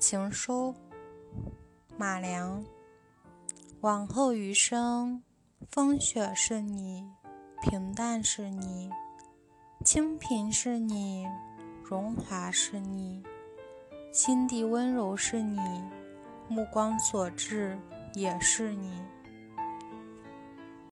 情书马良。往后余生风雪是你平淡是你清贫是你荣华是你心底温柔是你目光所至也是你。